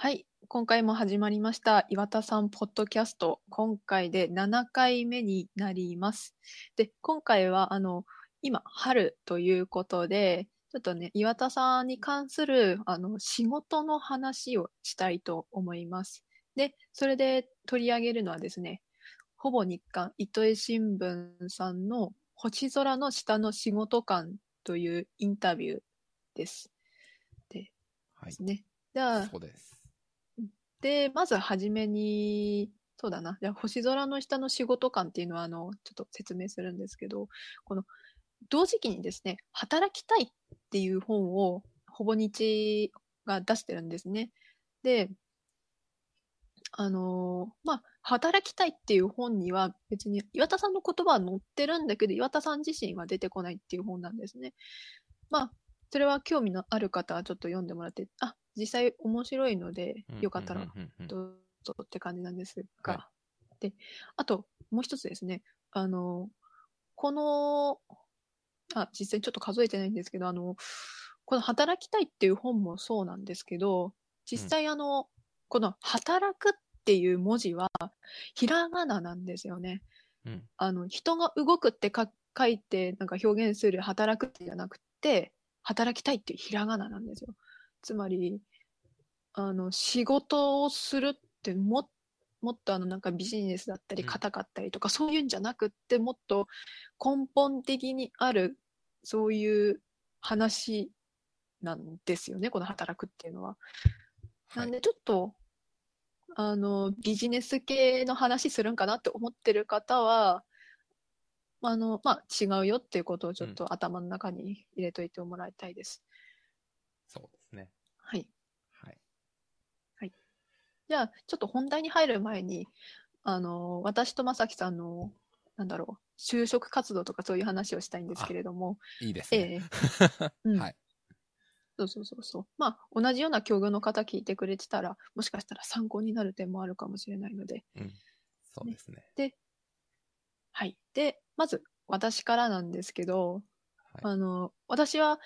はい、今回も始まりました岩田さんポッドキャスト。今回で7回目になります。で、今回はあの今春ということで、ちょっとね岩田さんに関するあの仕事の話をしたいと思います。で、それで取り上げるのはですね、ほぼ日刊糸江新聞さんの星空の下の仕事感というインタビューです。ではいす。ね。じゃあ、そうです。で、まずはじめに、そうだな。じゃ星空の下の仕事感っていうのは、あの、ちょっと説明するんですけど、この、同時期にですね、働きたいっていう本を、ほぼ日が出してるんですね。で、あのまあ、働きたいっていう本には別に岩田さんの言葉は載ってるんだけど、岩田さん自身は出てこないっていう本なんですね。まあ、それは興味のある方はちょっと読んでもらって、あ、実際面白いので、よかったらうんうんうんうん。どうぞって感じなんですはが、で、あと、もう一つですね、あの、この、あ、実際ちょっと数えてないんですけど、あの、この働きたいっていう本もそうなんですけど、実際あの、この働くっていう文字は、ひらがななんですよね。うん。あの、人が動くってか書いて、なんか表現する働くじゃなくて、働きたいっていうひらがななんですよ。つまり、あの、仕事をするっても、もっとあの、なんかビジネスだったり、うん硬かったりとか、そういうんじゃなくって、もっと根本的にある、そういう話なんですよね、この働くっていうのは。はい。なんでちょっと、あの、ビジネス系の話するんかなって思ってる方は、あの、まあ、違うよっていうことをちょっと頭の中に入れといてもらいたいです。そうですね。はい。はい。じゃあ、ちょっと本題に入る前に、あの、私とまさきさんの、なんだろう、就職活動とかそういう話をしたいんですけれども、いいですね。ええうんはい。そうそうそうそう。まあ、同じような境遇の方聞いてくれてたら、もしかしたら参考になる点もあるかもしれないので、うん。そうですね。はい。で、まず、私からなんですけど、はい。あの、私は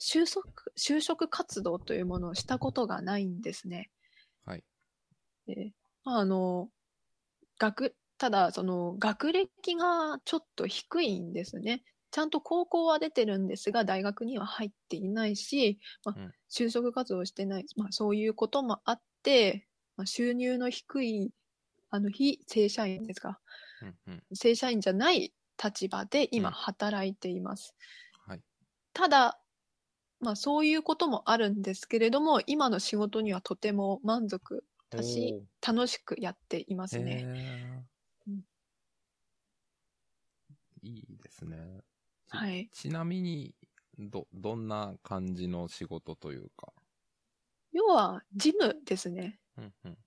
就職、就職活動というものをしたことがないんですね。はい。で、まあ、あの、学、ただ、その、学歴がちょっと低いんですね。ちゃんと高校は出てるんですが、大学には入っていないし、まあうん就職活動をしてない、まあ、そういうこともあって、まあ、収入の低い、あの、非正社員ですか。うんうん。正社員じゃない立場で今うん働いています。はい。ただ、まあそういうこともあるんですけれども、今の仕事にはとても満足だし、楽しくやっていますね。うんいいですね。ちはい。ちなみに、ど、どんな感じの仕事というか？要は、ジムですね。うんうん。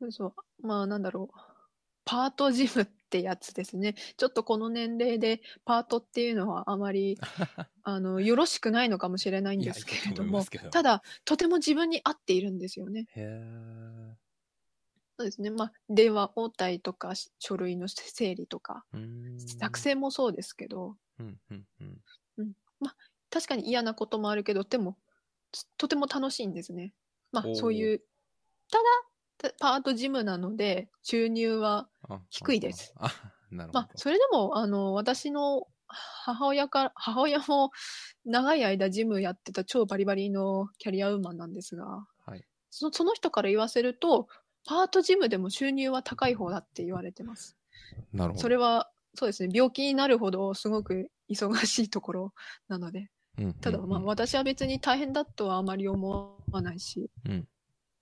そうそう。まあなんだろう。パートジムってやつですね。ちょっとこの年齢でパートっていうのはあまり、あの、よろしくないのかもしれないんですけれどもど、ただ、とても自分に合っているんですよね。そうですね。まあ、電話応対とか、し書類の整理とか。作成もそうですけど、うんうんうん。確かに嫌なこともあるけど、でも、ととても楽しいんですね。まあそういう、ただ、たパートジムなので、収入は、あ低いです。あ、あなるほど。まあ、それでも、あの、私の母親から、母親も長い間ジムやってた超バリバリのキャリアウーマンなんですが、はい。そのその人から言わせると、パートジムでも収入は高い方だって言われてます。なるほど。それは、そうですね、病気になるほどすごく忙しいところなので、うんうんうん、ただまあ私は別に大変だとはあまり思わないし、うん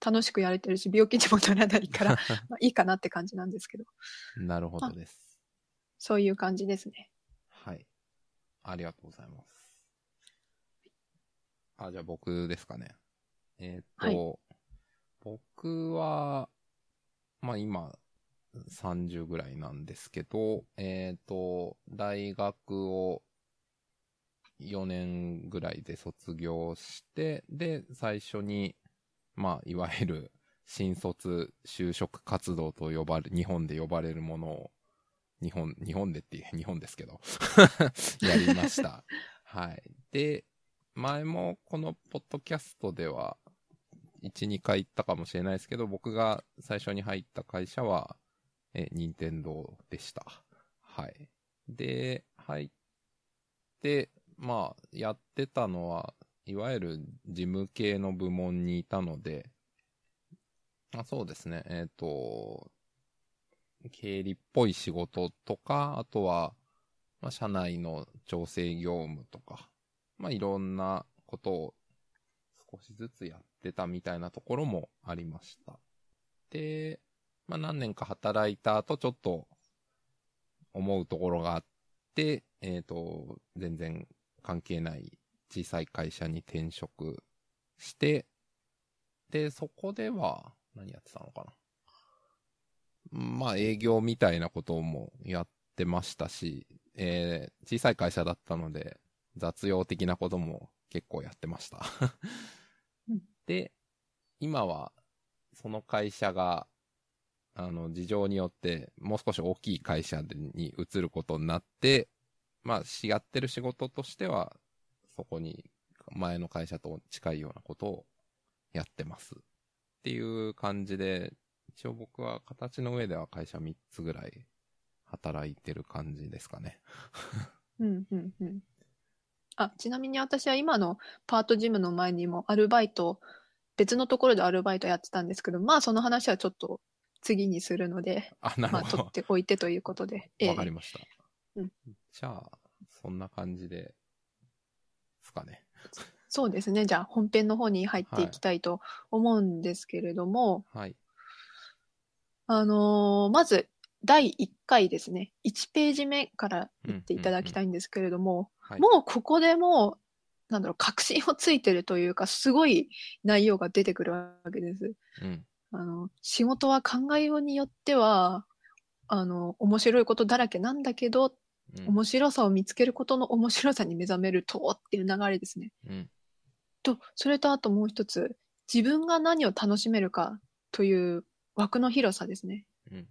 楽しくやれてるし、病気にもならないから、まあいいかなって感じなんですけど、なるほどです。そういう感じですね。はい。ありがとうございます。あ、じゃあ僕ですかね。えっ、と、僕は、まあ今、30ぐらいなんですけど、えっ、と、大学を4年ぐらいで卒業して、で、最初に、まあ、いわゆる新卒就職活動と呼ばれ、日本で呼ばれるものを、日本、日本でって、日本ですけど、やりました。はい。で、前もこのポッドキャストでは、1、2回行ったかもしれないですけど、僕が最初に入った会社は、え、任天堂でした。はい。で、入って、まあ、やってたのは、いわゆる事務系の部門にいたので、あそうですね、えっ、と、経理っぽい仕事とか、あとは、まあ、社内の調整業務とか、まあ、いろんなことを少しずつやってたみたいなところもありました。で、まあ、何年か働いた後、ちょっと思うところがあって、えっ、と、全然関係ない小さい会社に転職して、で、そこでは、何やってたのかな？まあ、営業みたいなこともやってましたし、えー小さい会社だったので、雑用的なことも結構やってましたうん。で、今は、その会社が、あの、事情によって、もう少し大きい会社でに移ることになって、まあ、しやってる仕事としては、そこに、前の会社と近いようなことをやってます。っていう感じで、一応僕は形の上では会社3つぐらい働いてる感じですかね。うんうんうん。あ、ちなみに私は今のパートジムの前にもアルバイト、別のところでアルバイトやってたんですけど、まあその話はちょっと次にするので、あ、なまあるほど。取っておいてということで。ええわかりました。うんじゃあ、そんな感じで、ですかね。そうですね。じゃあ本編の方に入っていきたいと思うんですけれども、はい。あのーまず第1回ですね。1ページ目から言っていただきたいんですけれども、はい。もうここでもう、なんだろう、確信をついてるというか、すごい内容が出てくるわけです。うん。あの、仕事は考えようによっては、あの、面白いことだらけなんだけど、うん。面白さを見つけることの面白さに目覚めるとっていう流れですね。うん。と、それとあともう一つ、自分が何を楽しめるかという枠の広さですね。うん。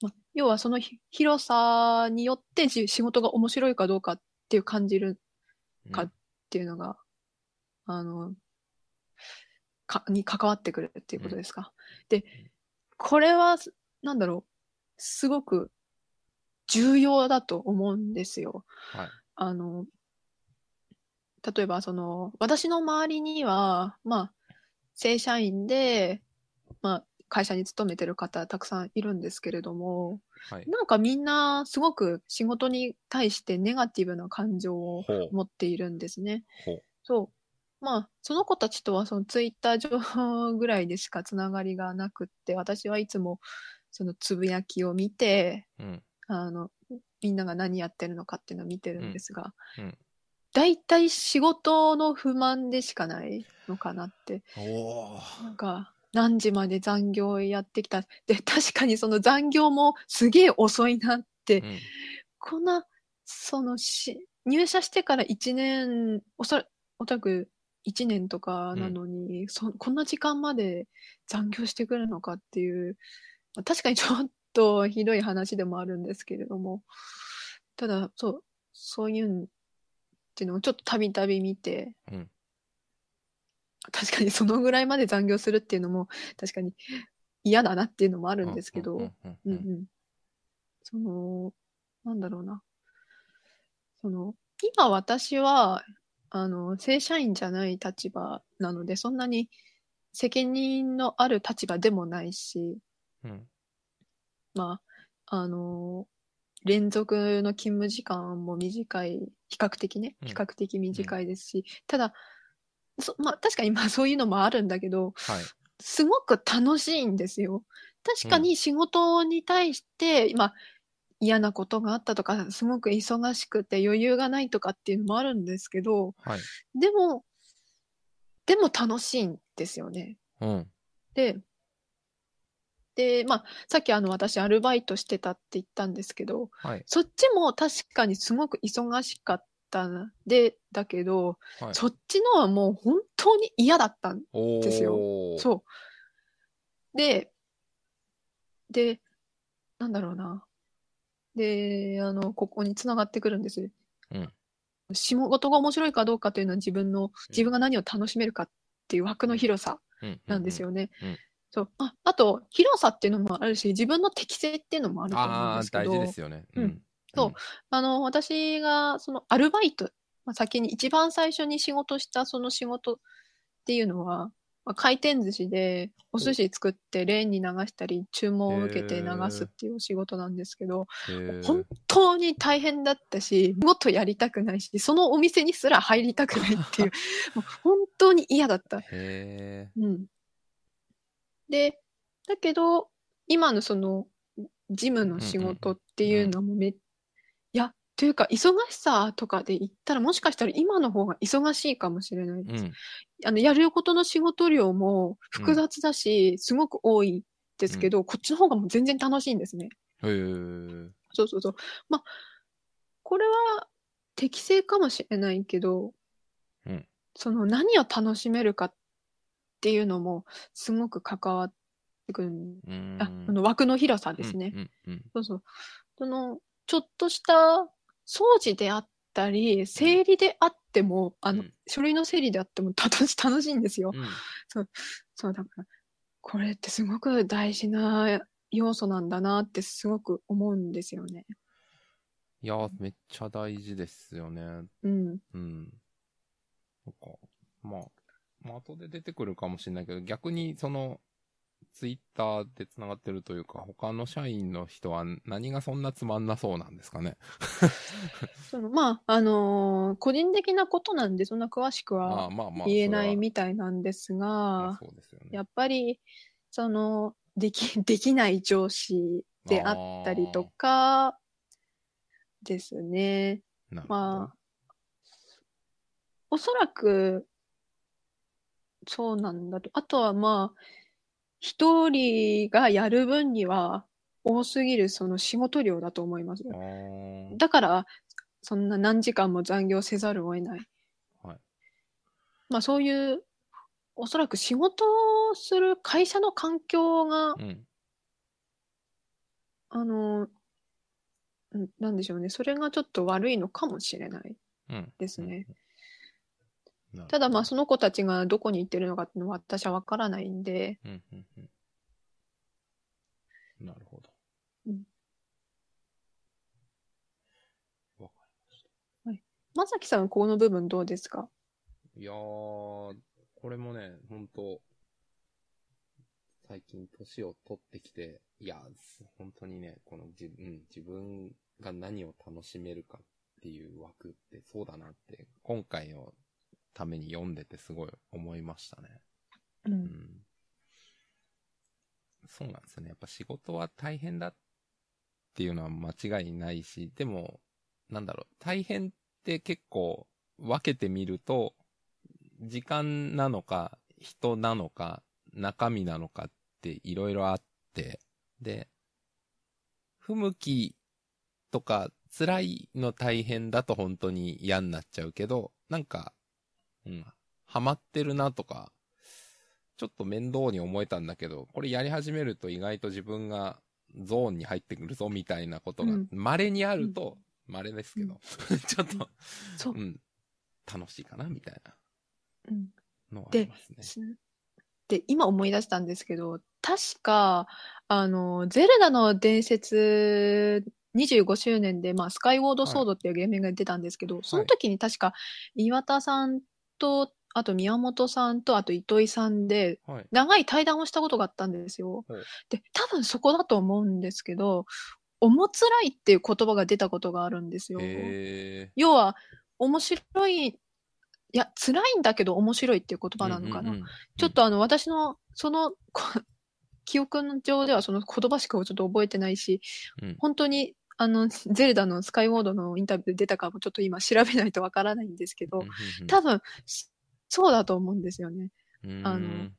ま、要はそのひ広さによってじ仕事が面白いかどうかっていう感じるうんかっていうのが、あの、か、に関わってくるっていうことですか。で、これは、なんだろう、すごく重要だと思うんですよ。はい。あの、例えばその、私の周りには、まあ、正社員で、まあ、会社に勤めてる方たくさんいるんですけれども、はい。なんかみんなすごく仕事に対してネガティブな感情を。持っているんですね。ほう。そう。まあ、その子たちとはそのツイッター上ぐらいでしかつながりがなくって、私はいつもそのつぶやきを見て、うん。あの、みんなが何やってるのかっていうのを見てるんですが、うんうん大体仕事の不満でしかないのかなって。なんか、何時まで残業やってきた？で、確かにその残業もすげえ遅いなって、うん。こんな、そのし、入社してから1年、おそらく1年とかなのに、そこんな時間まで残業してくるのかっていう、まあ確かにちょっとひどい話でもあるんですけれども、ただ、そう、そういうんっていうのをちょっとたびたび見て、うん。確かにそのぐらいまで残業するっていうのも、確かに嫌だなっていうのもあるんですけど、うん。その、なんだろうな。その、今私は、あの、正社員じゃない立場なので、そんなに責任のある立場でもないし、うん。まあ、あの、連続の勤務時間も短い、比較的ね、うん比較的短いですし、ただ、そまあ確かにまあ そういうのもあるんだけど、はい。すごく楽しいんですよ。確かに仕事に対して、まあ、嫌なことがあったとか、すごく忙しくて余裕がないとかっていうのもあるんですけど、はい。でも、でも楽しいんですよね。うん。で、で、まあ、さっきあの私アルバイトしてたって言ったんですけど、はい。そっちも確かにすごく忙しかったで、だけど、はい。そっちのはもう本当に嫌だったん。ですよそう。で、で、なんだろうな。で、あの、ここに繋がってくるんです。うん仕事が面白いかどうかというのは自分の、自分が何を楽しめるかっっていう枠の広さうんなんですよね。うんうんそう。ああと、広さっていうのもあるし、自分の適性っていうのもあると思うんですけど、大事ですよね。うん。そう。あの、私が、その、アルバイト、まあ、先に一番最初に仕事したその仕事っていうのは、まあ、回転寿司でお寿司作ってレーンに流したり、注文を受けて流すっていうお仕事なんですけど、本当に大変だったし、もっとやりたくないし、そのお店にすら入りたくないっていう、もう本当に嫌だった。へうん。で、だけど、今のその、事務の仕事っていうのもめ、いや、というか、忙しさとかで言ったら、もしかしたら今の方が忙しいかもしれないです。ーうん。あの、やることの仕事量も複雑だし、すごく多いですけど、こっちの方がもう全然楽しいんですね。へーそうそうそう。まあ、これは適正かもしれないけど、うんその何を楽しめるかっていうのもすごく関わってくるああの枠の広さですね。うんうんそうそう。その、ちょっとした掃除であったり、整理であっても、あのうん、書類の整理であっても楽し楽しいんですよ。うんうんそう、だから、これってすごく大事な要素なんだなってすごく思うんですよね。いやー、めっちゃ大事ですよね。うん。うん。なんか、まあ、まあ、後で出てくるかもしれないけど、逆にその、ツイッターで繋がってるというか、他の社員の人は何がそんなつまんなそうなんですかね？そのまあ、あのー個人的なことなんで、そんな詳しくまあは。言えないみたいなんですまがあ、そうですよね。やっぱり、その、でき、できない上司であったりとか、ですね。まあ、おそらく、そうなんだと。あとはまあ、一人がやる分には多すぎるその仕事量だと思います。だから、そんな何時間も残業せざるを得ない。はいまあそういう、おそらく仕事をする会社の環境が、うん。あの、うんなんでしょうね。それがちょっと悪いのかもしれないうん。ですね。なるほど。ただまあその子たちがどこに行ってるのかっていうのは私はわからないんで、うんうんうん。なるほど。うんわかりました。まさきさんはこの部分どうですか？いやー、これもね、ほんと、最近年を取ってきて、いや、す本当にね、この自分、自分が何を楽しめるかっていう枠ってそうだなって、今回のために読んでてすごい思いましたね。う。うんん。そうなんですよね。やっぱ仕事は大変だっていうのは間違いないし、でも、なんだろう、大変って結構分けてみると、時間なのか、人なのか、中身なのかっていろいろあって、で、不向きとか辛いの大変だと本当に嫌になっちゃうけど、なんか、うん、ハマってるなとか、ちょっと面倒に思えたんだけど、これやり始めると意外と自分がゾーンに入ってくるぞみたいなことがうん。稀にあると、稀ですけど、ちょっと、そう。う。ん、楽しいかなみたいな。うん。のはありますね。で、今思い出したんですけど、確か、あの、ゼルダの伝説25周年で、まあ、スカイウォードソードっていうゲームが出たんですけど、その時に確か岩田さんと、あと宮本さんと、あと糸井さんで、はい。長い対談をしたことがあったんですよはい。で、多分そこだと思うんですけど、おもつらいっていう言葉が出たことがあるんですよ。へ要は、面白い、いや、辛いんだけど面白いっていう言ー。葉なのかな。うんうんうんちょっとあの、私の、その、こ 記憶の上ではその言葉しかちょっと覚えてないし、うん本当に、あの、ゼルダのスカイウォードのインタビューで出たかもちょっと今調べないとわからないんですけど、多分、そうだと思うんですよね。うんあの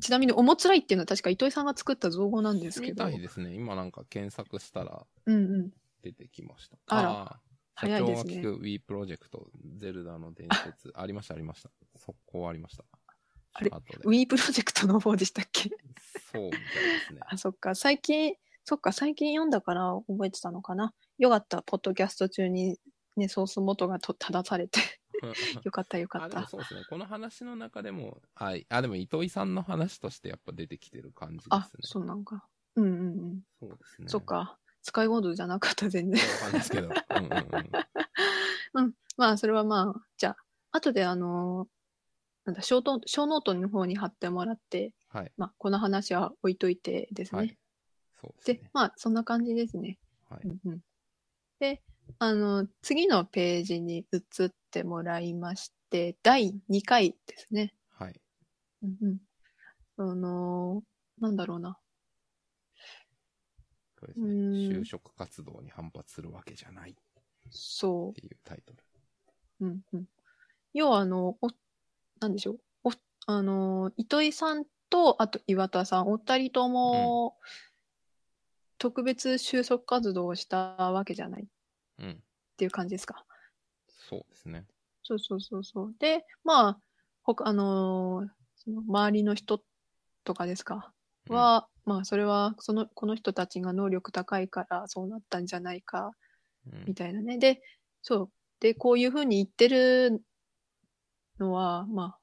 ちなみに、おもつらいっていうのは確か糸井さんが作った造語なんですけど。みたいですね。今なんか検索したらうんうん。出てきました。あらー早いですね社長が聞く Wii プロジェクト、ゼルダの伝説、ありました、ありました。速攻ありました。あれ？後で。Wii プロジェクトの方でしたっけ？そうみたいですね。あ、そっか。最近、そっか、最近読んだから覚えてたのかな。よかった、ポッドキャスト中にね、ソース元がと正されて。よかったよかあ、った。そうですね。この話の中でも、はい。あ、でも糸井さんの話としてやっぱ出てきてる感じですね。あ、そうなんか。うんうんうん。そうですね。そっ。か。使い事じゃなかった、全然。わかんないですけど。うんうんうん。まあ、それはまあ、じゃあ、後であのーなんだ、小ノ小ノートの方に貼ってもらって、はい。まあ、この話は置いといてですね。はい。そうでね。、まあ、そんな感じですね。はい。うんうん、で、あの、次のページに移ってもらいまして、第2回ですね。はい。うんうん。その、なんだろうな。そうですね。うん就職活動に反発するわけじゃないっそていうタイトル。う。うんうん。要は、あの、お、なんでしょう。お、あの、糸井さんと、あと岩田さん、お二人とも、特別就職活動をしたわけじゃないっうん。ていう感じですか。そうですね。そうそうそうそう。で、まあ、ほか、あのーその周りの人とかですか、うんは、まあ、それは、その、この人たちが能力高いからそうなったんじゃないか、うんみたいなね。で、そう。で、こういうふうに言ってるのは、まあ、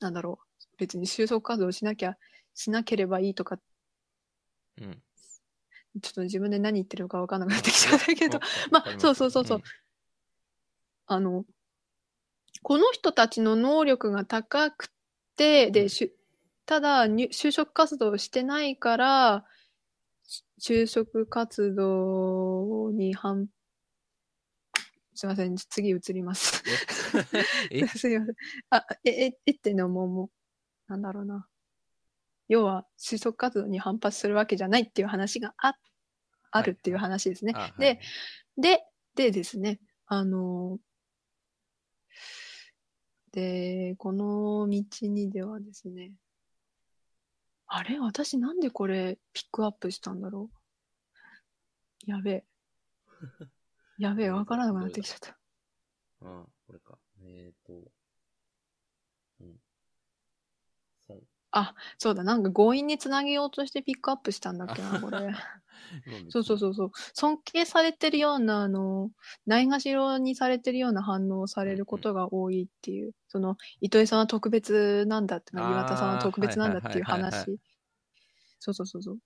なんだろう。別に就職活動しなきゃ、しなければいいとか、うん。ちょっと自分で何言ってるかわかんなくなってきちゃったけど わ、まあそうそうそうそうあの、この人たちの能力が高くて、で、うんしゅただ、に就職活動をしてないから、し就職活動に反、すいません、次移ります。え？すいません。あ、え、え、えってのももう、なんだろうな。要は、就職活動に反発するわけじゃないっていう話があ、あるっていう話ですね。あはいで、で、でですね、あので、この道にではですね、あれ？私なんでこれピックアップしたんだろう？やべえ。やべえ、わからなくなってきちゃった。ああ、これか。えっ、と。うん。そう。そうだ、なんか強引につなげようとしてピックアップしたんだっけな、これ。そうそうそうそう。尊敬されてるような、あの、ないがしろにされてるような反応をされることが多いっていう、その、糸井さんは特別なんだって、岩田さんは特別なんだっていう話。そうそうそうそう。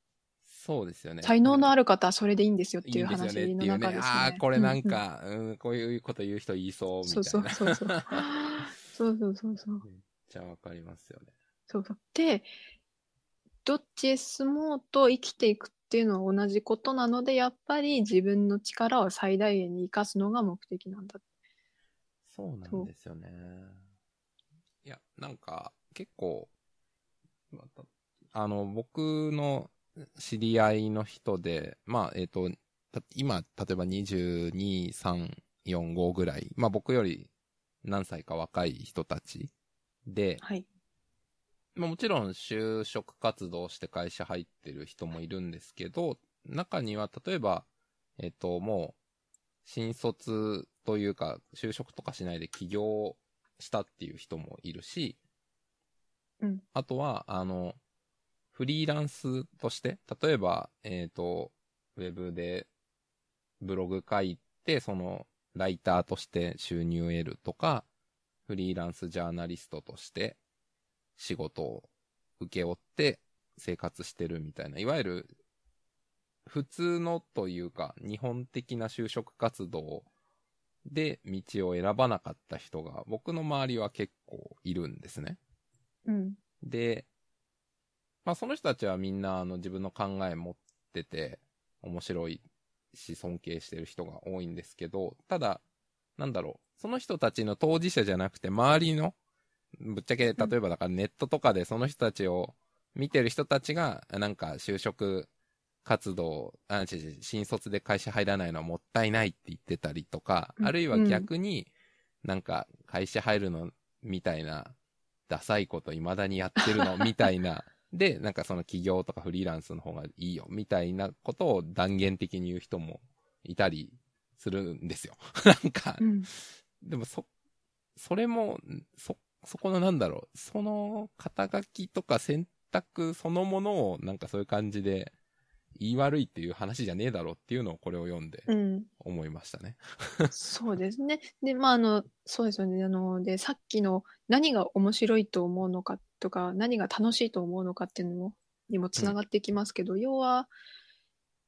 そうですよね。才能のあある方はそれでいいんですよっていう話。の中ですね。ああ、これなんうか、うん、こういうこと言う人言いそう、みたいな。そうそうそうそう。そうそうそうそう。めっちゃわかりますよね。そうそう。で、どっちへ進もうと生きていくっていうのは同じことなので、やっぱり自分の力を最大限に生かすのが目的なんだ。そうなんですよね。いや、なんか、結構、あの、僕の知り合いの人で、まあ、えっ、と、た今、例えば22、3、4、5ぐらい、まあ僕より何歳か若い人たちで、はい。まあもちろん就職活動して会社入ってる人もいるんですけど、中には例えば、えっ、と、もう、新卒というか、就職とかしないで起業したっていう人もいるし、うん。あとは、あの、フリーランスとして、例えば、えっ、と、ウェブでブログ書いて、その、ライターとして収入を得るとか、フリーランスジャーナリストとして仕事を請け負って生活してるみたいな、いわゆる普通のというか日本的な就職活動で道を選ばなかった人が僕の周りは結構いるんですね。うん。で、まあその人たちはみんなあの自分の考え持ってて面白いし尊敬してる人が多いんですけど、ただ、なんだろう、その人たちの当事者じゃなくて周りの、ぶっちゃけ例えばだからネットとかでその人たちを見てる人たちが、なんか就職活動、あ、新卒で会社入らないのはもったいないって言ってたりとか、うんあるいは逆に、なんか会社入るのみたいな、ダサいこと未だにやってるの みたいな、で、なんかその起業とかフリーランスの方がいいよみたいなことを断言的に言う人もいたりするんですよ。なんかう、ん。でもそ、それも、そ、そこのなんだろう、その肩書きとか選択そのものをなんかそういう感じで言い悪いっていう話じゃねえだろうっていうのをこれを読んでうん。思いましたね。そうですね。で、まあ、あの、そうですよね。あの、で、さっきの何が面白いと思うのかとか、何が楽しいと思うのかっていうのも、にもつながってきますけど、要は、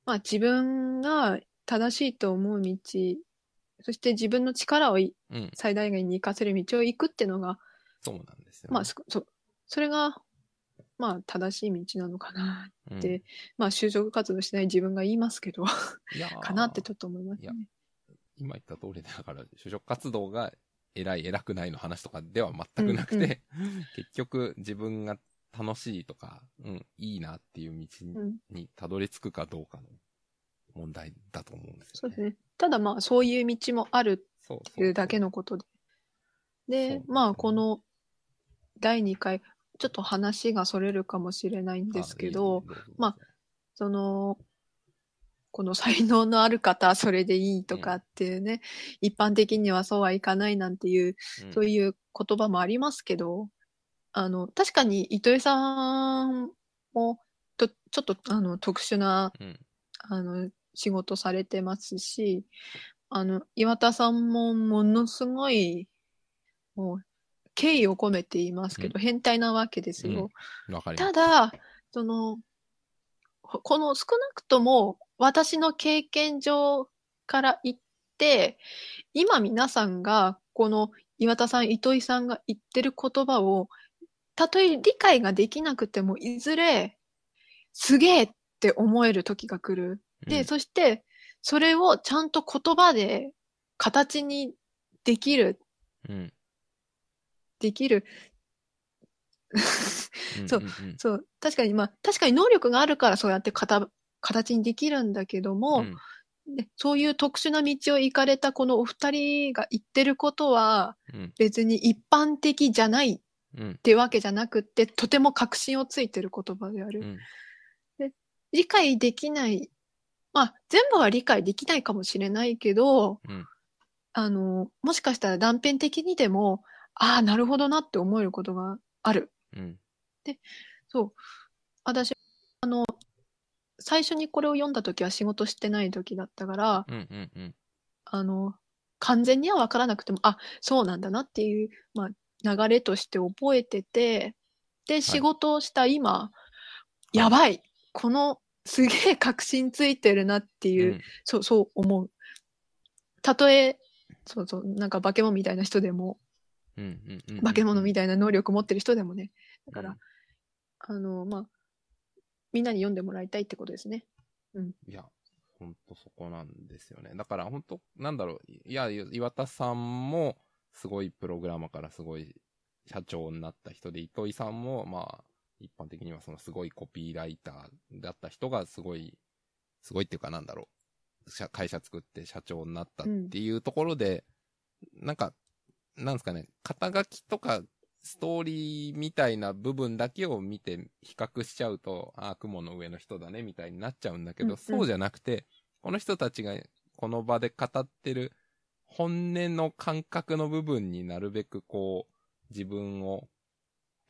まあ、自分が正しいと思う道、そして自分の力を。最大限に活かせる道を行くっていうのが、そうなんですよ、ね。まあ、そそう、それが、まあ、正しい道なのかな。うんてまあ、就職活動しない自分が言いますけど、いやーかなってちょっと思いますね。今言った通りだから、就職活動が偉い偉くないの話とかでは全くなくて、結局自分が楽しいとか、うん、いいなっていう道に,、たどり着くかどうかの問題だと思うんですよ、そうですね。ただまあ、そういう道もあるそうっていうだけの。のことで。そうでで、すねまあ、この第2回、ちょっと話がそれるかもしれないんですけど、まあその、この才能のある方はそれでいいとかっていうね、一般的にはそうはいかないなんていう、うん。そういう言葉もありますけど、あの、確かに糸井さんも、と、ちょっと、あの、特殊な、うん。あの、仕事されてますし、あの、岩田さんもものすごい、もう、敬意を込めて言いますけど、変態なわけですよ。わかります。ただ、その、ほこの少なくとも私の経験上から言って、今皆さんがこの岩田さん、糸井さんが言ってる言葉を、たとえ理解ができなくても、いずれ、すげえって思える時が来る。で、うんそして、それをちゃんと言葉で形にできる、うんできる。そううんうんうん。そう、確かに、まあ、確かに能力があるからそうやって形形にできるんだけども、うん。ねそういう特殊な道を行かれたこのお二人が言ってることは、うん。別に一般的じゃないっうん。てわけじゃなくって、とても確信をついてる言葉である。うん。理解できない、まあ、全部は理解できないかもしれないけど、うん。あの、もしかしたら断片的にでも、ああ、なるほどなって思えることがある。うんそう。私、あの、最初にこれを読んだ時は仕事してない時だったから、うんうんうんあの、完全には分からなくても、あ、そうなんだなっていう、まあ、流れとして覚えてて、で、仕事をした今、やばいこの、すげえ確信ついてるなっていう、うんそう、そう思う。たとえ、そうそう、なんか化け物みたいな人でも、うんうんうんうん化け物みたいな能力持ってる人でもね、だから、うんあの、まあ、みんなに読んでもらいたいってことですね。いや、ほんとそこなんですよね。だからほんと、なんだろう、いや、岩田さんも、すごいプログラマーからすごい社長になった人で、糸井さんも、まあ、一般的にはそのすごいコピーライターだった人がすごい、すごいっていうかなんだろう、社会社作って社長になったっていうところで、なんか、なんですかね、肩書きとか、ストーリーみたいな部分だけを見て比較しちゃうと、ああ、雲の上の人だね、みたいになっちゃうんだけど、うんうんそうじゃなくて、この人たちがこの場で語ってる本音の感覚の部分になるべくこう、自分を、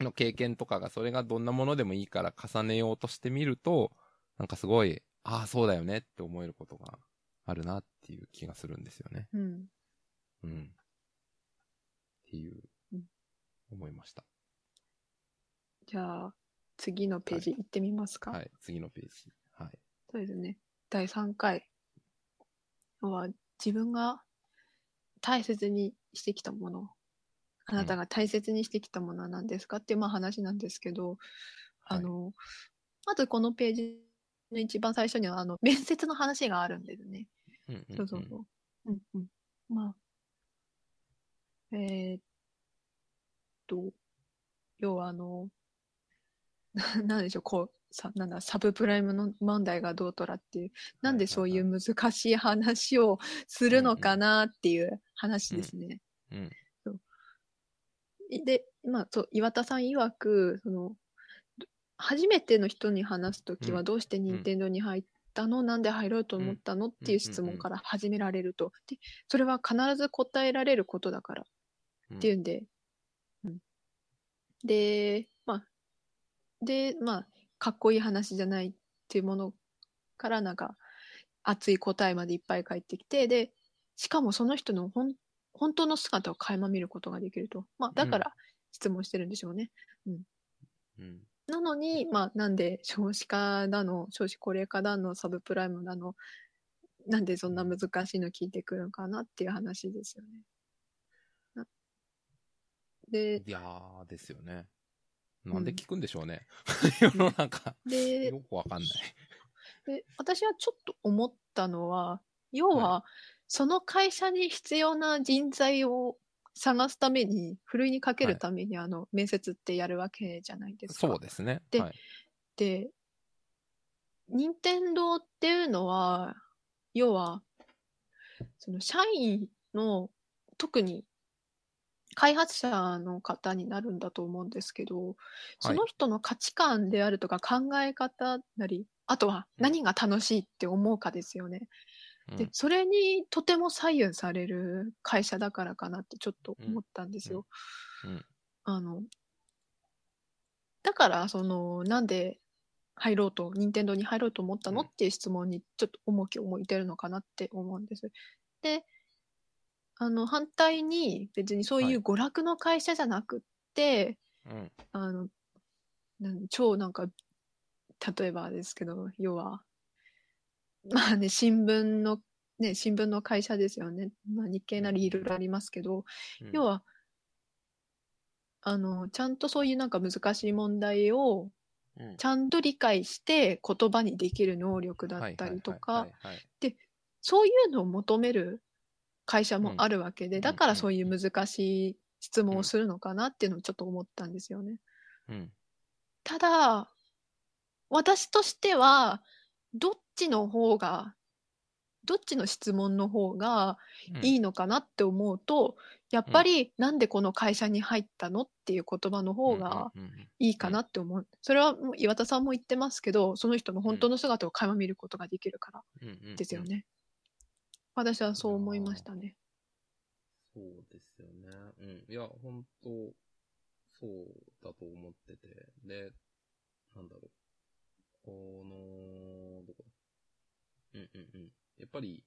の経験とかがそれがどんなものでもいいから重ねようとしてみると、なんかすごい、ああ、そうだよねって思えることがあるなっていう気がするんですよね。うん。うん。っていううん、思いました。じゃあ、次のページ行ってみますか？はい、次のページ。はい。そうですね。第3回は、自分が大切にしてきたもの、あなたが大切にしてきたものは何ですかっていうまあ話なんですけど、あの、まずこのページの一番最初には、あの、面接の話があるんですね。うんうんうんそうそうそう。うんうん。まあ、えーっと、要はあの、な なんでしょう、こう、さ、なんだ、サブプライムの問題がどうとらっていう、なんでそういう難しい話をするのかなっていう話ですね。うん。で、まあ、そう、岩田さん曰く、その、初めての人に話すときうん。はどうして任天堂に入ったの、なんで入ろうと思ったの？っていう質問から始められると。で、それは必ず答えられることだからっていうんで、うん。で、まあ、で、まあ、かっこいい話じゃないっていうものからなんか熱い答えまでいっぱい返ってきて、で、しかもその人のほん本当の姿を垣間見ることができると。まあ、だから質問してるんでしょうね。うん。なのに、まあ、なんで少子化だの、少子高齢化だの、サブプライムだの、なんでそんな難しいの聞いてくるのかなっていう話ですよね。なで、いやー、ですよね。なんで聞くんでしょうね。ん 世の中、でよくわかんない。で、私はちょっと思ったのは、要は、その会社に必要な人材を探すために、ふるいにかけるために、あの、面接ってやるわけじゃないですか。そうですね。ではい。で、任天堂っていうのは、要は、その社員の、特に開発者の方になるんだと思うんですけど、その人の価値観であるとか考え方なり、あとは何が楽しいって思うかですよね。うん。で、それにとても左右される会社だからかなってちょっと思ったんですよ。うん。うん。あの、だから、その、なんで入ろうと、任天堂に入ろうと思ったの、うん。っていう質問にちょっと重きを置いてるのかなって思うんです。で、あの、反対に別にそういう娯楽の会社じゃなくって、うん。あの、なん超なんか、例えばですけど、要は、まあね、新聞の、ね、新聞の会社ですよね。まあ日経なりいろいろありますけど、うん。要は、あの、ちゃんとそういうなんか難しい問題をうん。ちゃんと理解して言葉にできる能力だったはいはいりとかはいは、いはい。そういうのを求める会社もあるわけで、うん。だからそういう難しい質問をするのかなっていうのをちょっと思ったんですよね。うん。ただ、私としては、どっちの方が、どっちの質問の方がうん。いいのかなって思うと、やっぱりなんでこの会社に入ったのっていう言葉の方がうんうんうんいいかなって思う。それはもう岩田さんも言ってますけど、その人の本当の姿を垣間見ることができるからうんうんうん。ですよね。私はそう思いましたね。そうですよね。うん。いや、本当そうだと思ってて。で、なんだろう。この、どこ？だうんうんうん。やっぱり、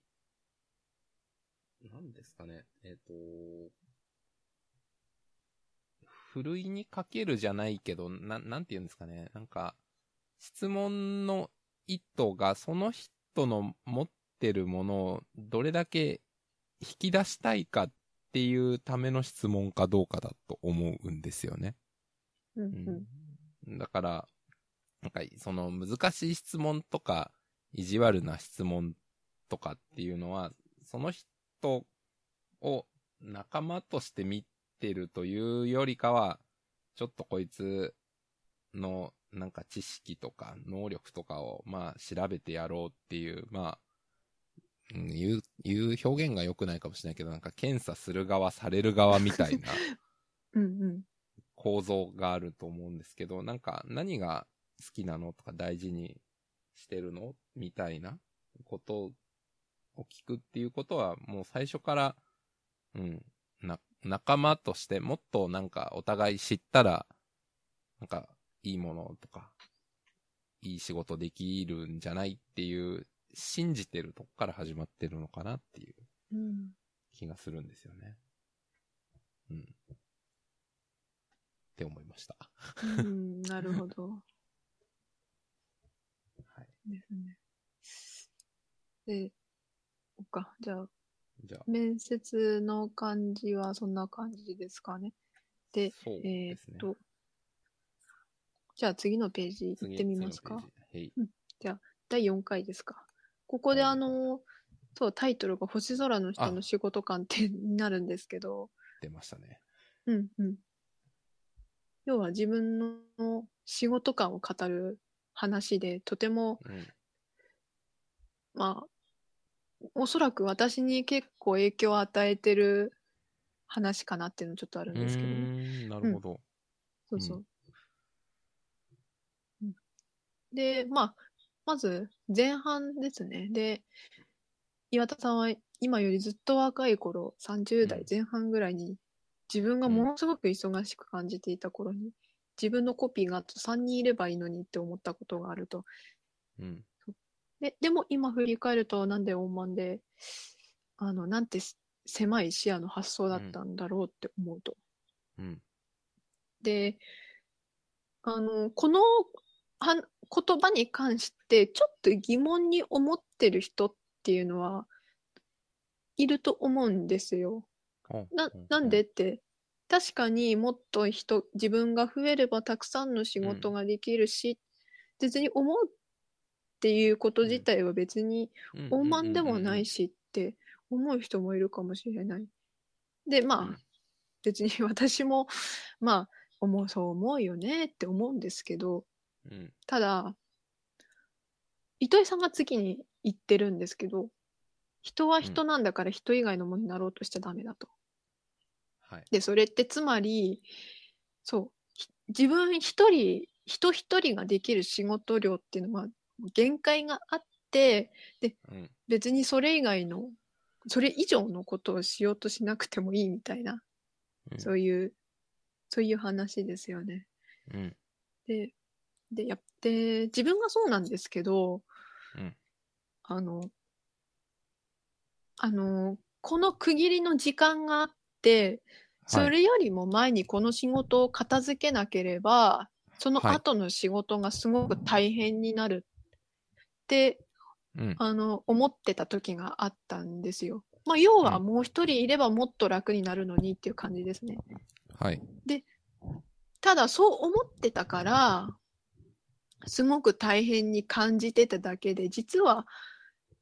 なんですかね。えっ、と、ふるいにかけるじゃないけど、な、なんて言うんですかね。なんか、質問の意図がその人の持ってるものをどれだけ引き出したいかっていうための質問かどうかだと思うんですよね。うん。だから、なんか、その難しい質問とか、意地悪な質問とかっていうのは、その人を仲間として見てるというよりかは、ちょっとこいつのなんか知識とか能力とかをまあ調べてやろうっていう、まあ、うん言う、言う表現が良くないかもしれないけど、なんか検査する側、される側みたいな うんうん。構造があると思うんですけど、なんか何が好きなのとか大事にしてるのみたいなことを聞くっていうことは、もう最初から、うん、な、仲間としてもっとなんかお互い知ったら、なんかいいものとか、いい仕事できるんじゃないっていう、信じてるとこから始まってるのかなっていううん気がするんですよね。うん。って思いました。うんなるほど。はい。ですね。で、そっか。じゃあ、じゃあ、面接の感じはそんな感じですかね。で、ですね。っと、じゃあ次のページ行ってみますか。次のページ第4回ですか。ここではいあの、そう、タイトルが星空の人の仕事観ってなるんですけど、はい。出ましたね。うんうん。要は自分の仕事観を語る話で、とても、うん。まあ、おそらく私に結構影響を与えてる話かなっていうのちょっとあるんうですけどね。なるほど。そうそう。うんで、まあ、まず前半ですね。で、岩田さんは今よりずっと若い頃、30代前半ぐらいに、自分がものすごく忙しく感じていた頃に、自分のコピーがあと3人いればいいのにって思ったことがあると。うん。で、でも今振り返ると、なんで大満で、あの、なんて狭い視野の発想だったんだろうって思うと。うん。で、あの、このは言葉に関して、ちょっと疑問に思ってる人っていうのは、いると思うんですよ。ななんでって、確かにもっと人、自分が増えればたくさんの仕事ができるし、別に思うっていうこと自体は別にうん。傲慢でもなうんうんいしって思う人もいるかもしれない。で、まあ、うん。別に私も、まあ、思う、そう思うよねって思うんですけど、うんうん。ただ、糸井さんが次に言ってるんですけど、人は人なんだから人以外のものになろうとしちゃダメだと。はい。で、それってつまり、そう、ひ自分一人、人一人ができる仕事量っていうのは限界があって、うん。別にそれ以外の、それ以上のことをしようとしなくてもいいみたいな、うんそういう、そういう話ですよね。うん。で、で、やって、自分がそうなんですけど、うんあの、あの、この区切りの時間があって、それよりも前にこの仕事を片付けなければ、そのはい後の仕事がすごく大変になるって、うん。あの、思ってた時があったんですよ。まあ、要はうんもう一人いればもっと楽になるのにっていう感じですね。はい。ただそう思ってたから、すごく大変に感じてただけで、実は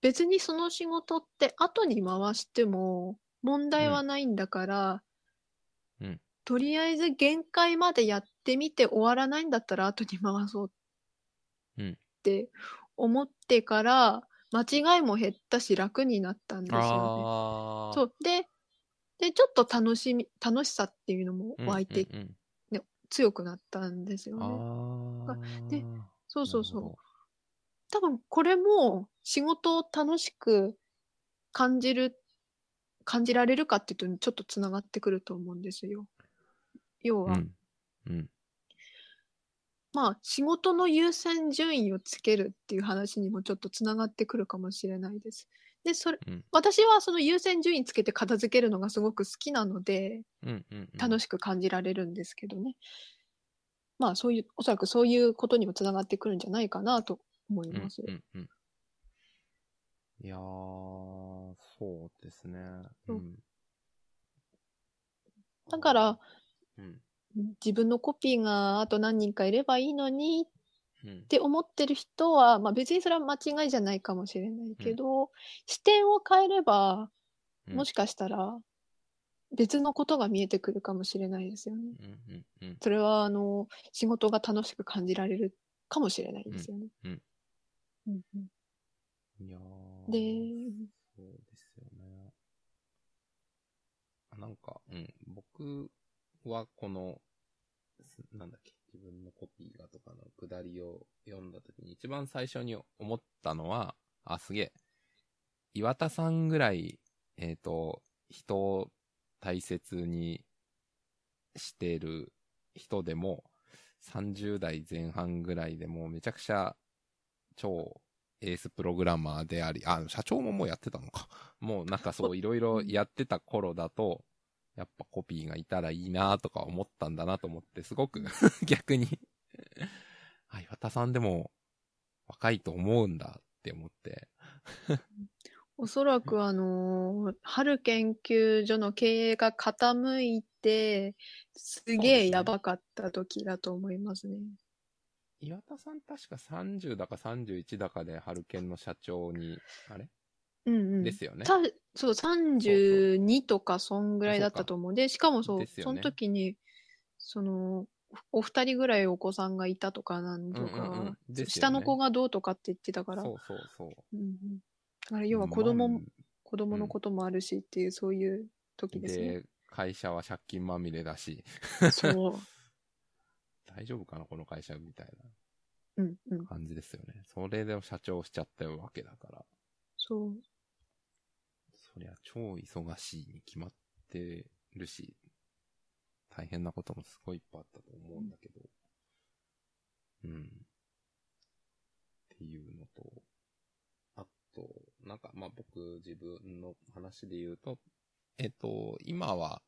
別にその仕事って後に回しても問題はないんだから、うん。とりあえず限界までやってみて終わらないんだったら後に回そううん。って思ってから、間違いも減ったし楽になったんですよね。そう。で、で、ちょっと楽しみ、楽しさっていうのもうん湧いてうんうん強くなったんですよね。でそうそうそう。多分これも仕事を楽しく感じる、感じられるかっていうとちょっとつながってくると思うんですよ。要は、どうん。うん。まあ仕事の優先順位をつけるっていう話にもちょっとつながってくるかもしれないです。で、それ、うん私はその優先順位つけて片付けるのがすごく好きなので、うん。うん。し楽しく感じられるんですけどね。まあそういう、おそらくそういうことにもつながってくるんじゃないかなと思います。うん。うん。うん。いやー、そうですね。そううん。だから、うん。自分のコピーがあと何人かいればいいのにうんっ。て思ってる人は、まあ別にそれは間違いじゃないかもしれないけど、視点を変えれば、うんもしかしたら別のことが見えてくるかもしれないですよね。うん。うん。うん。それは、あの、仕事が楽しく感じられるかもしれないですよね。うんうんうんいやー。で、そうですよね。あなんか、うん、僕はこの、すなんだっけ、自分のコピーがとかのくだりを読んだときに一番最初に思ったのは、あ、すげえ。岩田さんぐらい、えっ、と、人を大切にしてる人でも、30代前半ぐらいでもめちゃくちゃ超エースプログラマーであり、あ、社長ももうやってたのか。もうなんかそういろいろやってた頃だと、やっぱコピーがいたらいいなとか思ったんだなと思って、すごく 逆にあ、岩田さんでも若いと思うんだって思って。おそらくあのー春研究所の経営が傾いて、すげえやばかった時だと思いますね。岩田さん確か30だか31だかで春研の社長に、あれ？うんうん。ですよね。たそう、32とかそんぐらいだったと思う。で、しかもそう、ですよねその時に、その、お二人ぐらいお子さんがいたとかなんとか、うんうんうんですよね下の子がどうとかって言ってたから、そうそうそう。うんうん、だから要は子供子供のこともあるしっていう、そういう時ですね。で、会社は借金まみれだし、そう。大丈夫かなこの会社みたいうんうんな。感じですよね。それで社長しちゃったわけだから。そう。そりゃ超忙しいに決まってるし、大変なこともすごいいっぱいあったと思うんだけど。うん。っていうのと、あとなんか、まあ僕自分の話で言うと、えっと、今は、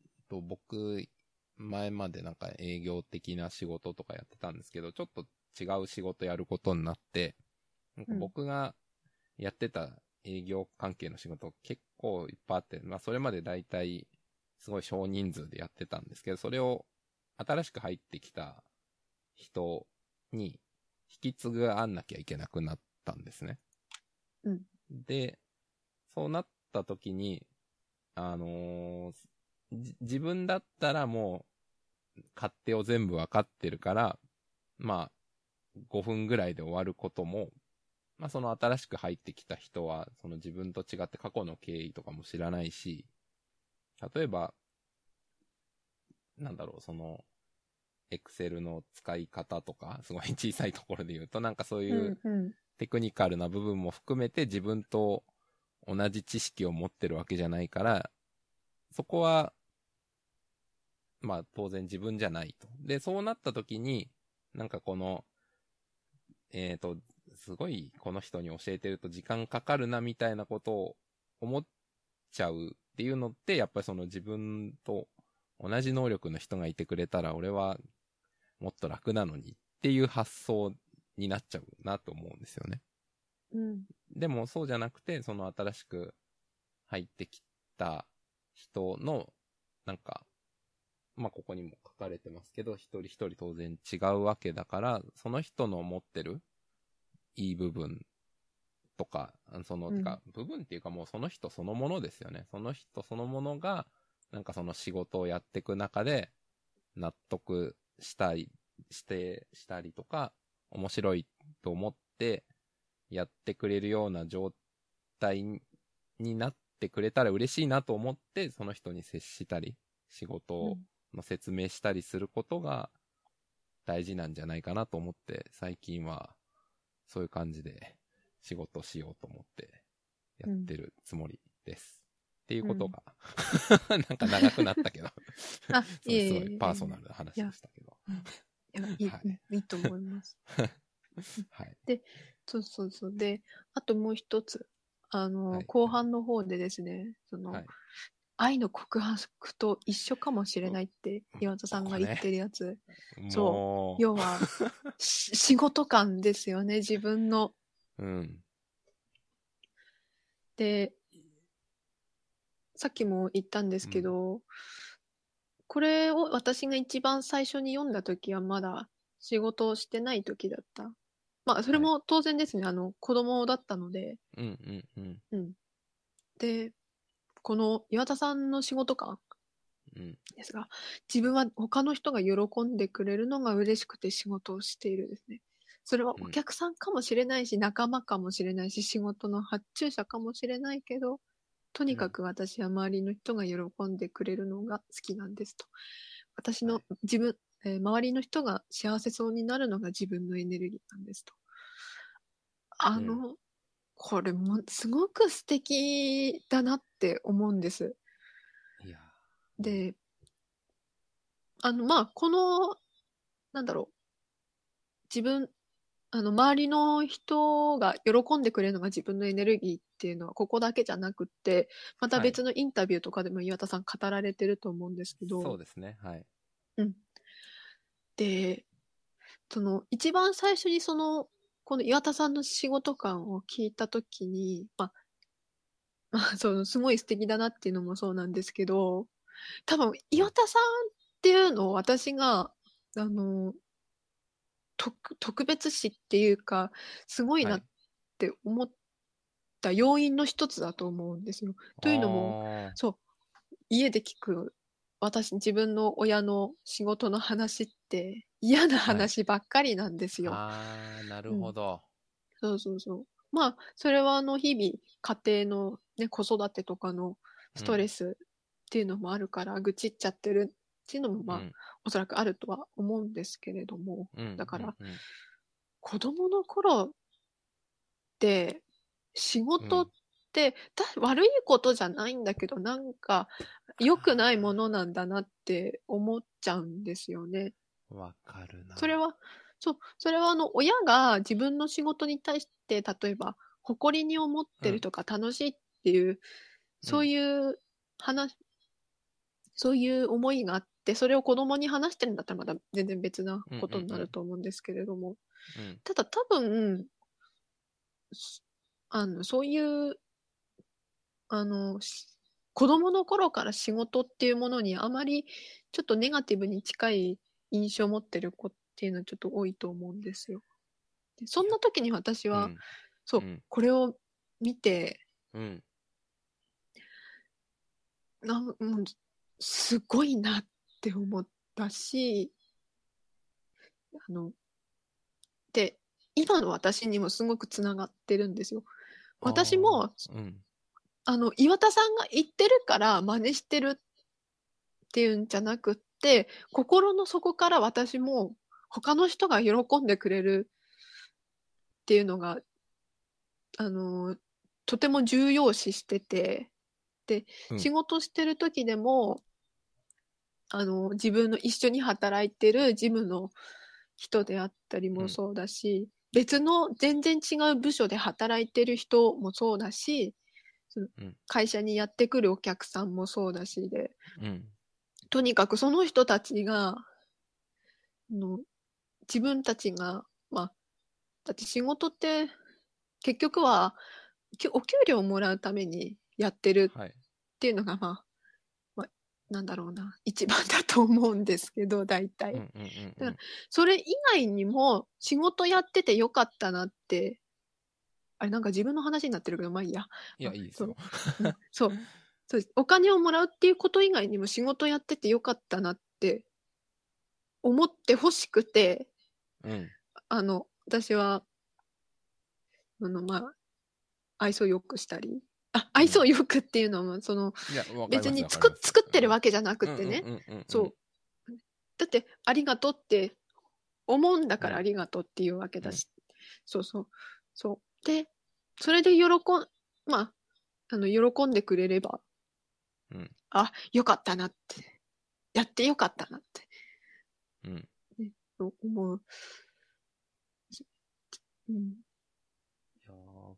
えっと、僕、前までなんか営業的な仕事とかやってたんですけど、ちょっと違う仕事やることになって、なんか僕がやってた営業関係の仕事結構いっぱいあって、まあそれまでだいたいすごい少人数でやってたんですけど、それを新しく入ってきた人に引き継ぐあんなきゃいけなくなったんですね。うんで、そうなった時に、あのーじ自分だったらもう、勝手を全部わかってるから、まあ、5分ぐらいで終わることも、まあその新しく入ってきた人は、その自分と違って過去の経緯とかも知らないし、例えば、なんだろう、その、エクセルの使い方とか、すごい小さいところで言うと、なんかそういうテクニカルな部分も含めて自分と同じ知識を持ってるわけじゃないから、そこは、まあ当然自分じゃないと。で、そうなった時に、なんかこの、えっ、と、すごいこの人に教えてると時間かかるなみたいなことを思っちゃうっていうのって、やっぱりその自分と同じ能力の人がいてくれたら俺はもっと楽なのにっていう発想になっちゃうなと思うんですよね。うんでもそうじゃなくて、その新しく入ってきた人の、なんか、まあ、ここにも書かれてますけど、一人一人当然違うわけだから、その人の持ってるいい部分とか、その、うんてか、部分っていうかもうその人そのものですよね。その人そのものが、なんかその仕事をやっていく中で、納得したり、して、したりとか、面白いと思って、やってくれるような状態になってくれたら嬉しいなと思って、その人に接したり、仕事の説明したりすることが大事なんじゃないかなと思って、最近はそういう感じで仕事しようと思ってやってるつもりです。っていうことが、なんか長くなったけど、あ、すいえいえいえごいパーソナルな話でしたけど。いやいい、はいうんいいと思います。はい。そうそうそう。で、あともう一つ、あの、はい後半の方でですね、その、はい愛の告白と一緒かもしれないって岩田さんが言ってるやつ。そう要は、し仕事感ですよね、自分の。うん。で、さっきも言ったんですけど、これを私が一番最初に読んだ時はまだ仕事をしてない時だった。まあ、それも当然ですね、あの、子供だったので、うんうんうん。うん。で、この岩田さんの仕事感うん。ですが、自分は他の人が喜んでくれるのが嬉しくて仕事をしているですね。それはお客さんかもしれないし、仲間かもしれないし、仕事の発注者かもしれないけど、とにかく私は周りの人が喜んでくれるのが好きなんですと。私のはい自分、えー周りの人が幸せそうになるのが自分のエネルギーなんですと。あの、これもすごく素敵だなって思うんです。で、あの、まあ、この、なんだろう、自分、あの、周りの人が喜んでくれるのが自分のエネルギーっていうのは、ここだけじゃなくって、またはい別のインタビューとかでも岩田さん語られてると思うんですけど、そうですね。はい。で、その、一番最初にその、この岩田さんの仕事感を聞いたときに、まあ、まあ、そう、すごい素敵だなっていうのもそうなんですけど、多分、岩田さんっていうのを私が、あの、特、特別視っていうか、すごいなはいって思った要因の一つだと思うんですよ。というのも、も、そう。家で聞く、私、自分の親の仕事の話って嫌な話ばっかりなんですよ。あー、なるほど。そうそうそう。まあ、それはあの、日々、家庭のね、子育てとかのストレスっていうのもあるから、愚痴っちゃってるっていうのも、まあ、うんおそらくあるとは思うんですけれども、うんだからうんうん子供の頃って、仕事って、だ悪いことじゃないんだけど、なんか、良くないものなんだなって思っちゃうんですよね。わかるな。それは、そう、それはあの、親が自分の仕事に対して、例えば、誇りに思ってるとか楽しいっていう、そういう話、そういう思いがあって、それを子供に話してるんだったらまた全然別なことになると思うんですけれども、うん。ただ多分、すあの、そういう、あの、し子供の頃から仕事っていうものにあまりちょっとネガティブに近い印象を持ってる子っていうのはちょっと多いと思うんですよ。でそんな時に私は、うんそう、うんこれを見て、うん。なんもうすごいなって思ったし、あの、で、今の私にもすごくつながってるんですよ。私も、うん。あの、岩田さんが言ってるから真似してるっていうんじゃなくって、心の底から私も他の人が喜んでくれるっていうのが、あの、とても重要視してて、で、うん。仕事してる時でも、あの、自分の一緒に働いてる事務の人であったりもそうだし、別の全然違う部署で働いてる人もそうだし、会社にやってくるお客さんもそうだしで、うん。とにかくその人たちが、あの自分たちが、まあ、だって仕事って結局はきお給料をもらうためにやってるはい。っていうのが、まあ、まあ、なんだろうな、一番だと思うんですけど、大体。うんうんうんだからそれ以外にも仕事やっててよかったなって、あれなんか自分の話になってるけど、まあいいや。いや、いいですよ。うんそう。そうです お金をもらうっていうこと以外にも仕事やっててよかったなって思ってほしくて、うん。あの、私は、あの、まあ、愛想よくしたり、あ、愛想よくっていうのも、その、別に作っ作ってるわけじゃなくてね、うんうんうんうんそう。だって、ありがとうって思うんだからうんありがとうっていうわけだし、そうそう。そう。で、それで喜ん、まあ、あの、喜んでくれれば、うんあ、よかったなって、やってよかったなってうん。思う。うん。いやー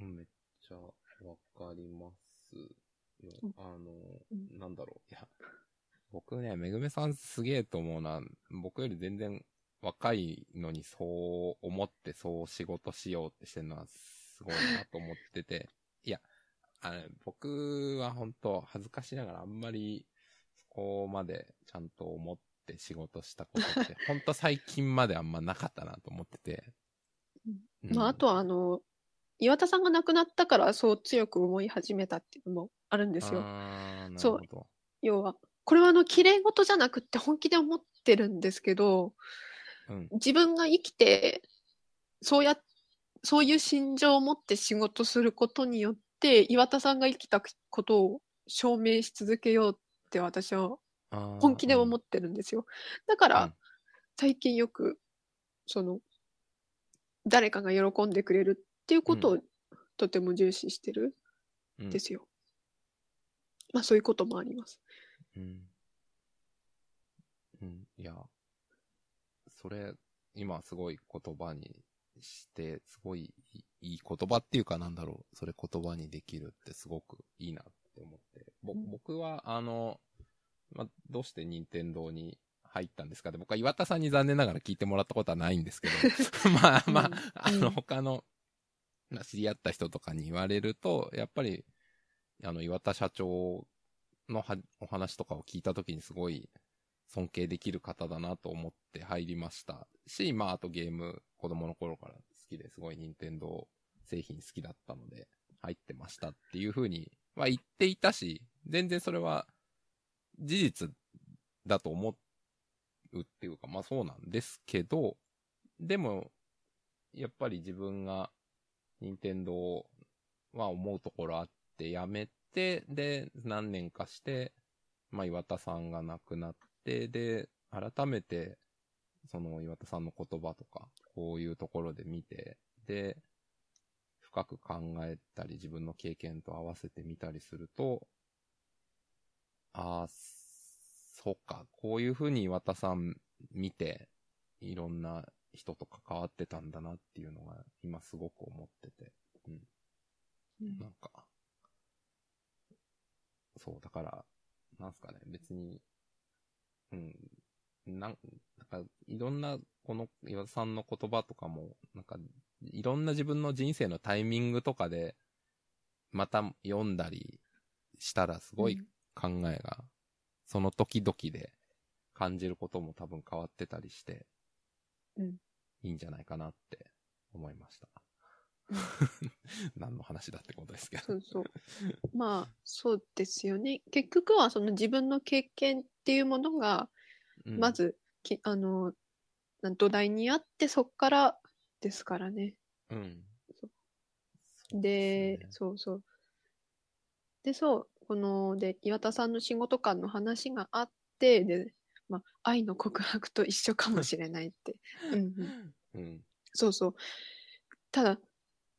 うんめっちゃわかりますようん。あのう、なんだろう。いや、僕ね、めぐめさんすげえと思うな。僕より全然若いのにそう思ってそう仕事しようってしてるのはすごいなと思ってて。いや、あの僕は本当恥ずかしながらあんまりそこまでちゃんと思って仕事したことって、本当最近まであんまなかったなと思ってて。うんまあ、あとは、あの、岩田さんが亡くなったからそう強く思い始めたっていうのもあるんですよ。そう。要は、これはあの、綺麗事じゃなくって本気で思ってるんですけど、うん。自分が生きて、そうや、そういう心情を持って仕事することによって、岩田さんが生きたことを証明し続けようって私は本気で思っってるんですよ。だから、うん最近よく、その、誰かが喜んでくれるっていうことをとても重視してるうんんですよ。まあそういうこともあります。うん。うん。いや、それ、今すごい言葉にして、すごいいいい言葉っていうかなんだろう、それ言葉にできるってすごくいいなって思って。僕は、あの、ま、どうして任天堂に入ったんですかって、僕は岩田さんに残念ながら聞いてもらったことはないんですけど、まあまあ、うんあの、うん他の、まあ知り合った人とかに言われると、やっぱり、あの、岩田社長のはお話とかを聞いたときにすごい尊敬できる方だなと思って入りました。し、まあ、あとゲーム、子供の頃から好きですごい任天堂製品好きだったので、入ってましたっていうふうには言っていたし、全然それは事実だと思うっていうか、まあそうなんですけど、でも、やっぱり自分が任天堂は思うところあってやめて、で、何年かして、まあ岩田さんが亡くなって、で、改めて、その岩田さんの言葉とか、こういうところで見て、で、深く考えたり、自分の経験と合わせてみたりすると、ああ、そうか、こういうふうに岩田さん見て、いろんな人と関わってたんだなっていうのが、今すごく思ってて。うんなんか、そう、だから、なんすかね、別に、うん、なん、なんか、いろんな、この岩田さんの言葉とかも、なんか、いろんな自分の人生のタイミングとかで、また読んだりしたら、すごい考えが、その時々で感じることも多分変わってたりして、うん。いいんじゃないかなって思いました。う ん何の話だってことですけど。そうそう。まあ、そうですよね。結局はその自分の経験っていうものが、うんま、ず、きあの、土台にあって、そっからですからね。うん。そうそうで、すねそうそう。で、そう、この、で、岩田さんの仕事観の話があって、で、まあ、愛の告白と一緒かもしれないって。うんうん。うん。そうそう。ただ、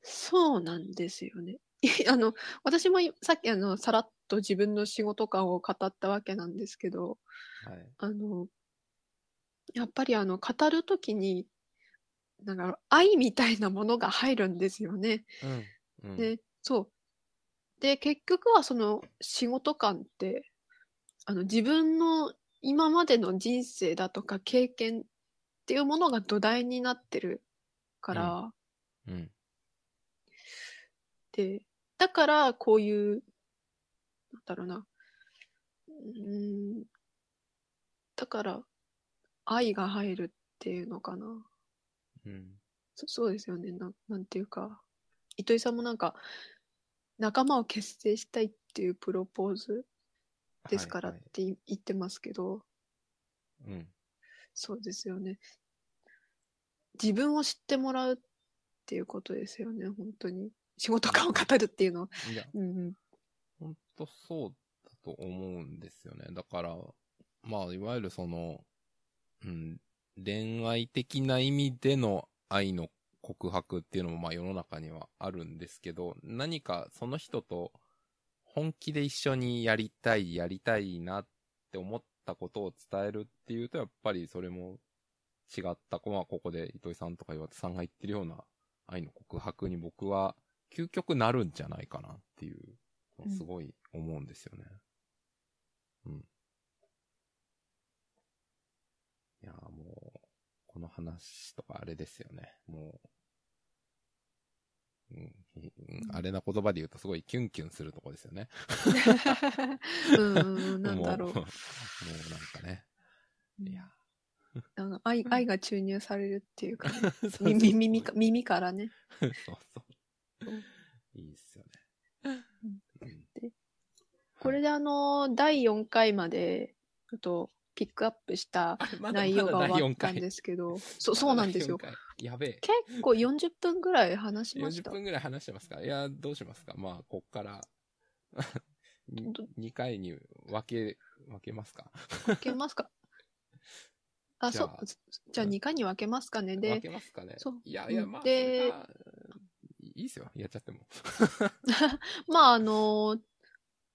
そうなんですよね。あの、私もいさっきあの、さらっと自分の仕事観を語ったわけなんですけど、はい。あの、やっぱりあの、語るときに、なんか愛みたいなものが入るんですよね。うん。うん。で、そう。で、結局はその仕事観って、あの、自分の今までの人生だとか経験っていうものが土台になってるから、うん。で、だからこういう、なんだろうな、うーん、だから愛が入るっていうのかな。うん。そそうですよね。ななんていうか、糸井さんもなんか、仲間を結成したいっていうプロポーズですからっはいはいてい言ってますけど、うん。そうですよね。自分を知ってもらうっていうことですよね、本当に。仕事観を語るっていうのは。いや、うんうん。ほんとそうだと思うんですよね。だから、まあ、いわゆるその、うん、恋愛的な意味での愛の告白っていうのもまあ世の中にはあるんですけど、何かその人と本気で一緒にやりたい、やりたいなって思ったことを伝えるっていうと、やっぱりそれも違った、まあここで糸井さんとか岩田さんが言ってるような愛の告白に僕は究極なるんじゃないかなっていう、すごい思うんですよね。うん。いやーもう、この話とかあれですよね。もう、うん、あれな言葉で言うとすごいキュンキュンするとこですよね。うんうん、なんだろもう、もうう。なんかね。いやなんか愛愛が注入されるっていうか、耳か耳からね。そうそう。いいっすよね。うん。これであの、第4回まで、ちょっと、ピックアップした内容がまだ第4終わったん回ですけど、そう、そうなんですよ。まだ第4回。やべえ。結構40分ぐらい話しまし40た。分ぐらい話してますか？いや、どうしますか？まあ、こっから、ど2 回に分け、分けますか？分けますか？あ、そう。じゃあ。2回に分けますかね。分で、けますかね。そう。いやいや、うんまあ、でいいっすよ。やっちゃっても。まああの、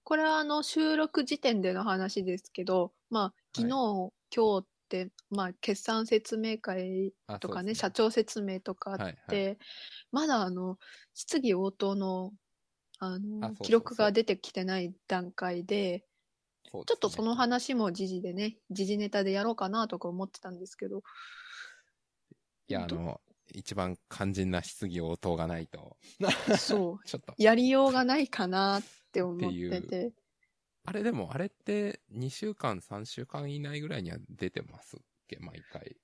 これはあの収録時点での話ですけど、まあ昨日、今日って、まあ決算説明会あとかね、そうです社長説明とかあって、はいはい。まだあの、質疑応答の、あの、記録が出てきてない段階で、ね。ちょっとその話も時事でね、時事ネタでやろうかなとか思ってたんですけど、いや、あの、一番肝心な質疑応答がないと、そう、ちょっと。やりようがないかなって思ってってあれでも、あれって2週間、3週間以内ぐらいには出てますっけ？毎回。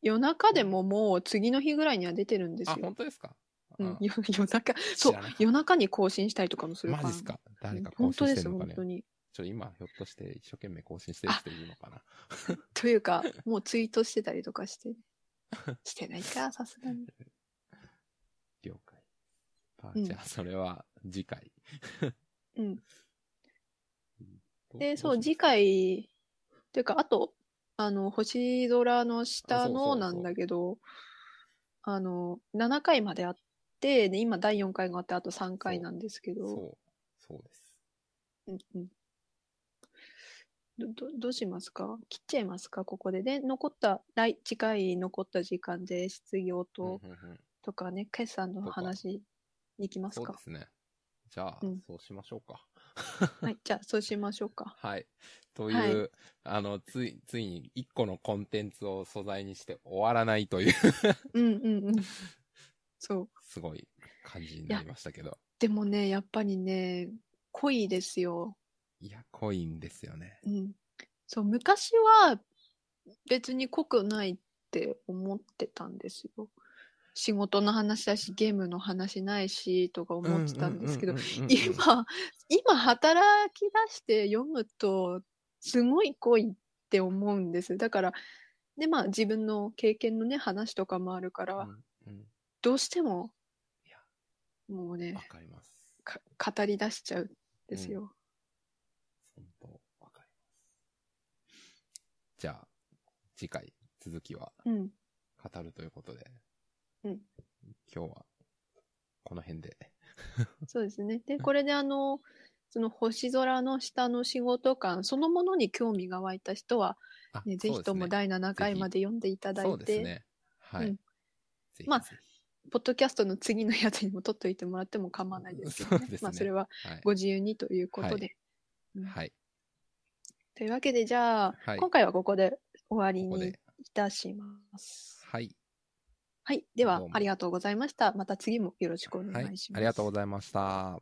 夜中でももう次の日ぐらいには出てるんですあ、よ。本当ですか？あ、うん。よ夜中、そう。夜中に更新したりとかもするから。マジっすか？誰か更新してるのかね？本当に。ちょ、今、ひょっとして一生懸命更新してる人いるのかな？というか、もうツイートしてたりとかして。してないか、さすがに。了解。あうんじゃあ、それは次回。うん。どで、そう、次回、というか、あと、あの、星空の下のなんだけど、あの、7回まであって、で、今第4回があって、あと3回なんですけど、そう、そうです。うんうん。ど、どどうしますか？切っちゃいますか？ここで。で、残った、来、次回残った時間で質疑応答うんうんうんとかね、決算の話に行きますか？そうで。すね。じゃあ、うんそうしましょうか。はい、じゃあそうしましょうか。はい。という、はいあの、つい、ついに一個のコンテンツを素材にして終わらないという、うんうんうん。そう。すごい感じになりましたけど。でもね、やっぱりね、濃いですよ。いや、濃いんですよね。うん。そう、昔は別に濃くないって思ってたんですよ。仕事の話だし、ゲームの話ないし、とか思ってたんですけどうん、うんうんうんうん、今、今働き出して読むと、すごい濃いって思うんです。だから、で、まあ自分の経験のね、話とかもあるから、うんうんどうしてももうね語り出しちゃうんですよ。本当わかります。じゃあ、次回、続きはうん。語るということで、うん今日は、この辺で。そうですね。で、これであの、その星空の下の仕事感そのものに興味が湧いた人は、あね、ぜひとも第7回まで読んでいただそいうて、ですね。はい。まあぜポッドキャストの次のやつにも撮っといてもらっても構わないですけどね。ねまあそれは。ご自由にということで。うんはい。というわけで、じゃあ、はい今回はここで終わりにここでいたします。はい。はい。ではどう、もありがとうございました。また次もよろしくおはい願いし。ます。ありがとうございました。